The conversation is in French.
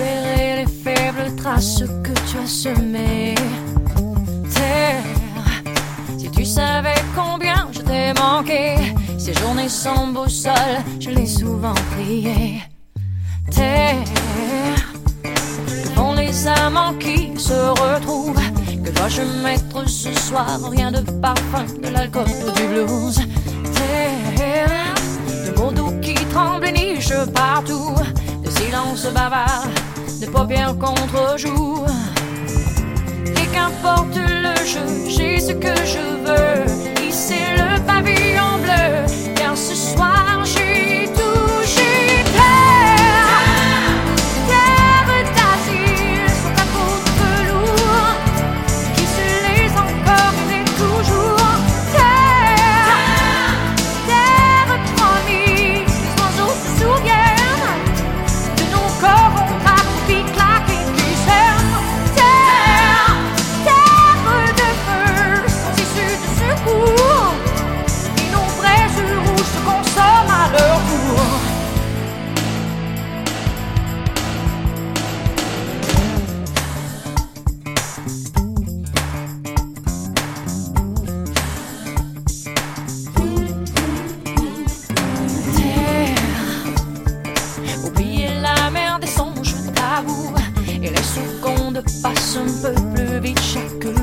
les faibles traces que tu as semées. Terre, si tu savais combien je t'ai manqué, ces journées sans boussole, je l'ai souvent prié. Terre, on les amants qui se retrouvent. Que dois-je mettre ce soir Rien de parfum, de l'alcool ou du blues. Terre, de mots doux qui tremblent et nichent partout. De silence bavard pas bien contre joue. Et qu'importe le jeu, j'ai ce que je veux. Ici le pavillon bleu. passe un peu plus vite chaque